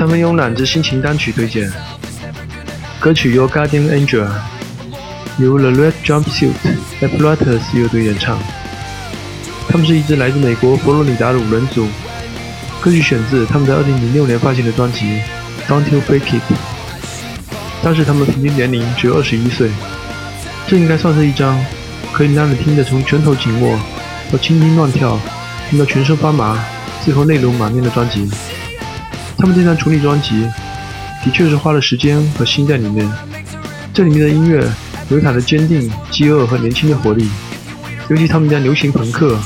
三分慵懒之心情单曲推荐。歌曲由 Guardian Angel 由 The Red Jumpsuit Apparatus 乐队演唱。他们是一支来自美国佛罗里达的五人组。歌曲选自他们在2006年发行的专辑《Don't You Fake It》。当时他们平均年龄只有21岁。这应该算是一张可以让人听得从拳头紧握到青筋乱跳，听到全身发麻，最后泪流满面的专辑。他们这张处理专辑的确是花了时间和心在里面。这里面的音乐有它的坚定、饥饿和年轻的活力，尤其他们将流行朋克、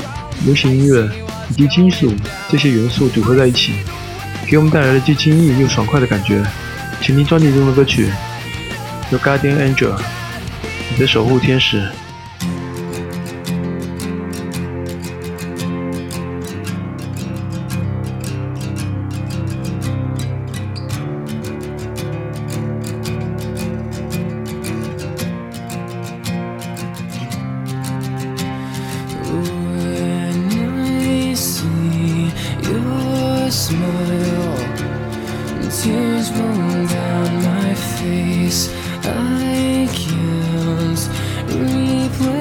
流行音乐以及金属这些元素组合在一起，给我们带来了既轻易又爽快的感觉。请听专辑中的歌曲《Your Guardian Angel》。你的守护天使。Tears roll down my face. I can't replace.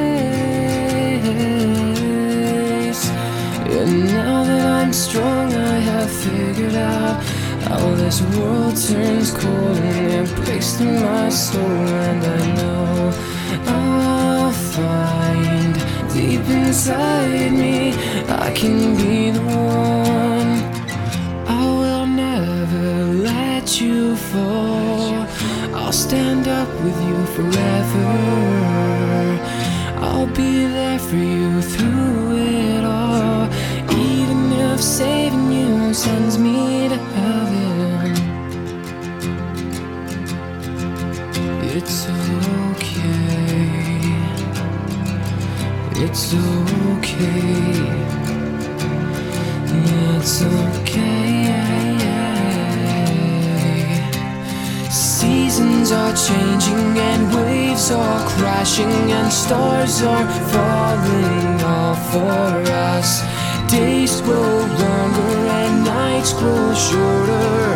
And now that I'm strong, I have figured out how this world turns cold and it breaks through my soul. And I know I'll find deep inside me I can be the one. Forever. I'll be there for you through it all. Even if saving you sends me to heaven, it's okay. It's okay. It's okay. Seasons are changing and waves are crashing and stars are falling all for us. Days grow longer and nights grow shorter.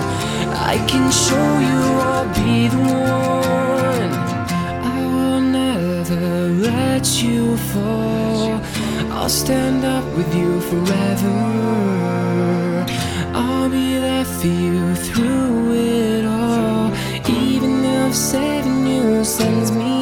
I can show you I'll be the one. I will never let you fall. I'll stand up with you forever. I'll be there for you through saving you sends me